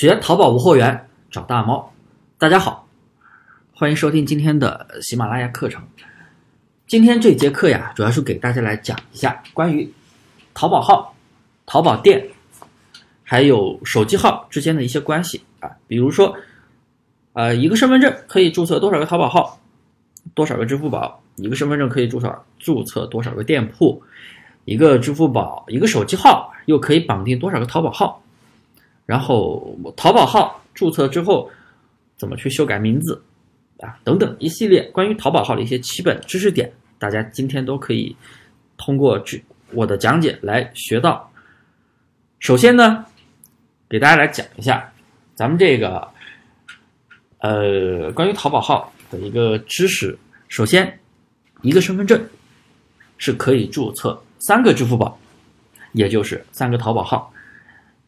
学淘宝无货源，找大猫。大家好，欢迎收听今天的喜马拉雅课程。今天这节课呀，主要是给大家来讲一下关于淘宝号、淘宝店还有手机号之间的一些关系啊。比如说，呃，一个身份证可以注册多少个淘宝号，多少个支付宝；一个身份证可以注册注册多少个店铺；一个支付宝、一个手机号又可以绑定多少个淘宝号。然后淘宝号注册之后，怎么去修改名字啊？等等一系列关于淘宝号的一些基本知识点，大家今天都可以通过这我的讲解来学到。首先呢，给大家来讲一下咱们这个呃关于淘宝号的一个知识。首先，一个身份证是可以注册三个支付宝，也就是三个淘宝号。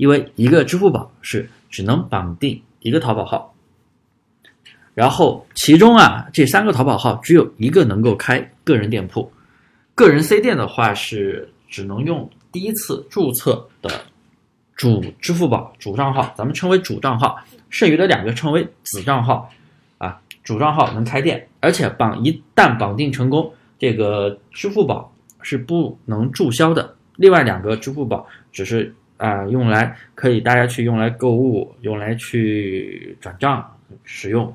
因为一个支付宝是只能绑定一个淘宝号，然后其中啊这三个淘宝号只有一个能够开个人店铺，个人 C 店的话是只能用第一次注册的主支付宝主账号，咱们称为主账号，剩余的两个称为子账号，啊主账号能开店，而且绑一旦绑定成功，这个支付宝是不能注销的，另外两个支付宝只是。啊，用来可以大家去用来购物，用来去转账使用。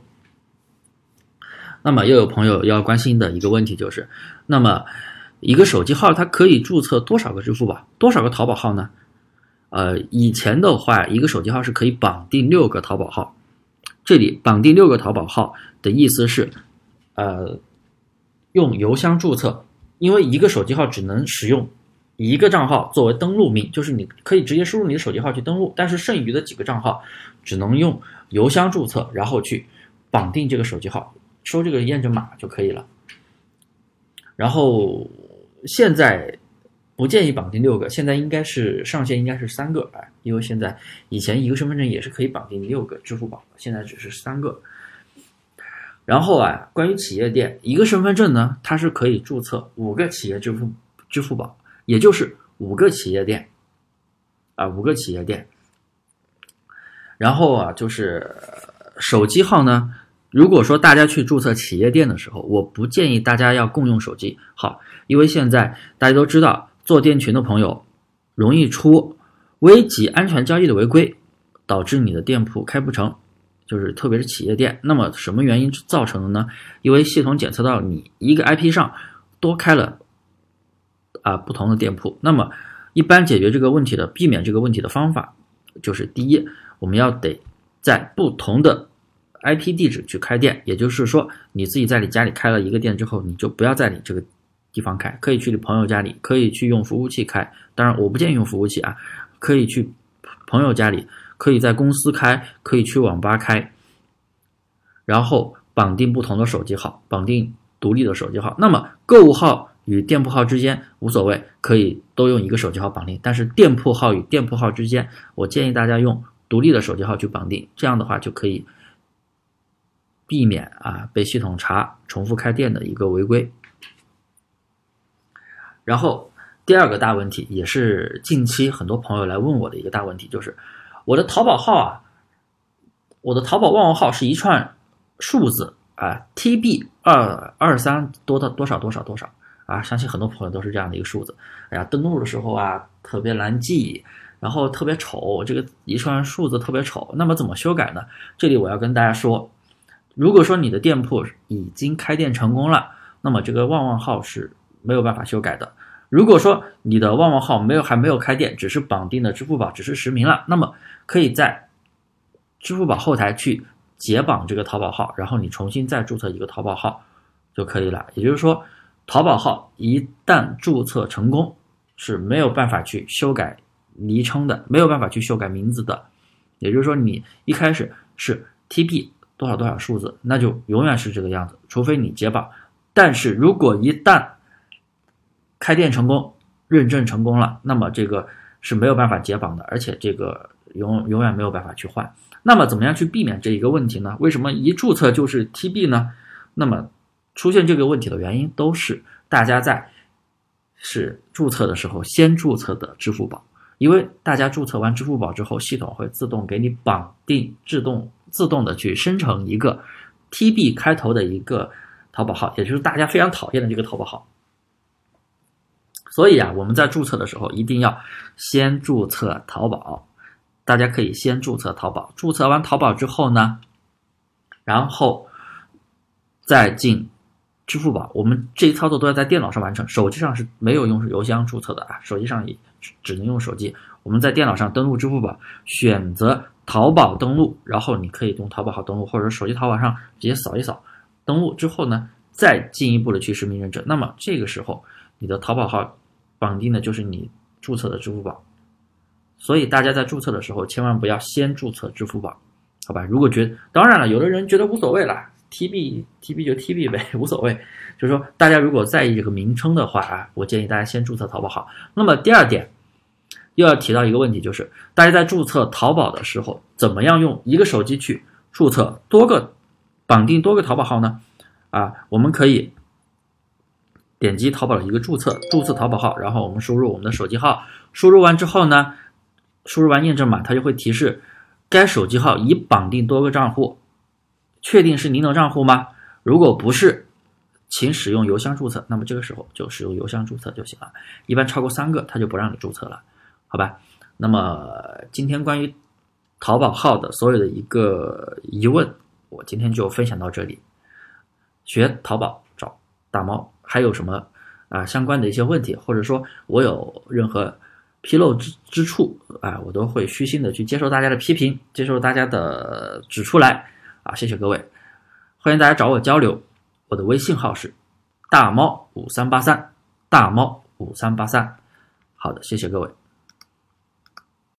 那么又有朋友要关心的一个问题就是，那么一个手机号它可以注册多少个支付宝、多少个淘宝号呢？呃，以前的话，一个手机号是可以绑定六个淘宝号。这里绑定六个淘宝号的意思是，呃，用邮箱注册，因为一个手机号只能使用。一个账号作为登录名，就是你可以直接输入你的手机号去登录，但是剩余的几个账号只能用邮箱注册，然后去绑定这个手机号，收这个验证码就可以了。然后现在不建议绑定六个，现在应该是上限应该是三个啊，因为现在以前一个身份证也是可以绑定六个支付宝，现在只是三个。然后啊，关于企业店，一个身份证呢，它是可以注册五个企业支付支付宝。也就是五个企业店，啊，五个企业店。然后啊，就是手机号呢。如果说大家去注册企业店的时候，我不建议大家要共用手机号，因为现在大家都知道，做店群的朋友容易出危及安全交易的违规，导致你的店铺开不成，就是特别是企业店。那么什么原因造成的呢？因为系统检测到你一个 IP 上多开了。啊，不同的店铺，那么一般解决这个问题的、避免这个问题的方法，就是第一，我们要得在不同的 IP 地址去开店，也就是说，你自己在你家里开了一个店之后，你就不要在你这个地方开，可以去你朋友家里，可以去用服务器开。当然，我不建议用服务器啊，可以去朋友家里，可以在公司开，可以去网吧开，然后绑定不同的手机号，绑定独立的手机号。那么购物号。与店铺号之间无所谓，可以都用一个手机号绑定。但是店铺号与店铺号之间，我建议大家用独立的手机号去绑定，这样的话就可以避免啊被系统查重复开店的一个违规。然后第二个大问题，也是近期很多朋友来问我的一个大问题，就是我的淘宝号啊，我的淘宝旺旺号是一串数字啊，TB 二二三多的多少多少多少。啊，相信很多朋友都是这样的一个数字。哎呀，登录的时候啊，特别难记，然后特别丑，这个一串数字特别丑。那么怎么修改呢？这里我要跟大家说，如果说你的店铺已经开店成功了，那么这个旺旺号是没有办法修改的。如果说你的旺旺号没有还没有开店，只是绑定的支付宝只是实名了，那么可以在支付宝后台去解绑这个淘宝号，然后你重新再注册一个淘宝号就可以了。也就是说。淘宝号一旦注册成功，是没有办法去修改昵称的，没有办法去修改名字的。也就是说，你一开始是 TP 多少多少数字，那就永远是这个样子，除非你解绑。但是如果一旦开店成功、认证成功了，那么这个是没有办法解绑的，而且这个永永远没有办法去换。那么怎么样去避免这一个问题呢？为什么一注册就是 TB 呢？那么。出现这个问题的原因都是大家在是注册的时候先注册的支付宝，因为大家注册完支付宝之后，系统会自动给你绑定，自动自动的去生成一个 TB 开头的一个淘宝号，也就是大家非常讨厌的这个淘宝号。所以啊，我们在注册的时候一定要先注册淘宝。大家可以先注册淘宝，注册完淘宝之后呢，然后再进支付宝。我们这一操作都要在电脑上完成，手机上是没有用邮箱注册的啊，手机上也只能用手机。我们在电脑上登录支付宝，选择淘宝登录，然后你可以用淘宝号登录，或者手机淘宝上直接扫一扫。登录之后呢，再进一步的去实名认证。那么这个时候，你的淘宝号。绑定的就是你注册的支付宝，所以大家在注册的时候千万不要先注册支付宝，好吧？如果觉得当然了，有的人觉得无所谓了，TB TB 就 TB 呗，无所谓。就是说，大家如果在意这个名称的话啊，我建议大家先注册淘宝号。那么第二点又要提到一个问题，就是大家在注册淘宝的时候，怎么样用一个手机去注册多个绑定多个淘宝号呢？啊，我们可以。点击淘宝的一个注册，注册淘宝号，然后我们输入我们的手机号，输入完之后呢，输入完验证码，它就会提示该手机号已绑定多个账户，确定是您的账户吗？如果不是，请使用邮箱注册。那么这个时候就使用邮箱注册就行了。一般超过三个，它就不让你注册了，好吧？那么今天关于淘宝号的所有的一个疑问，我今天就分享到这里。学淘宝找大猫。还有什么啊相关的一些问题，或者说我有任何纰漏之之处啊，我都会虚心的去接受大家的批评，接受大家的指出来啊，谢谢各位，欢迎大家找我交流，我的微信号是大猫五三八三，大猫五三八三，好的，谢谢各位。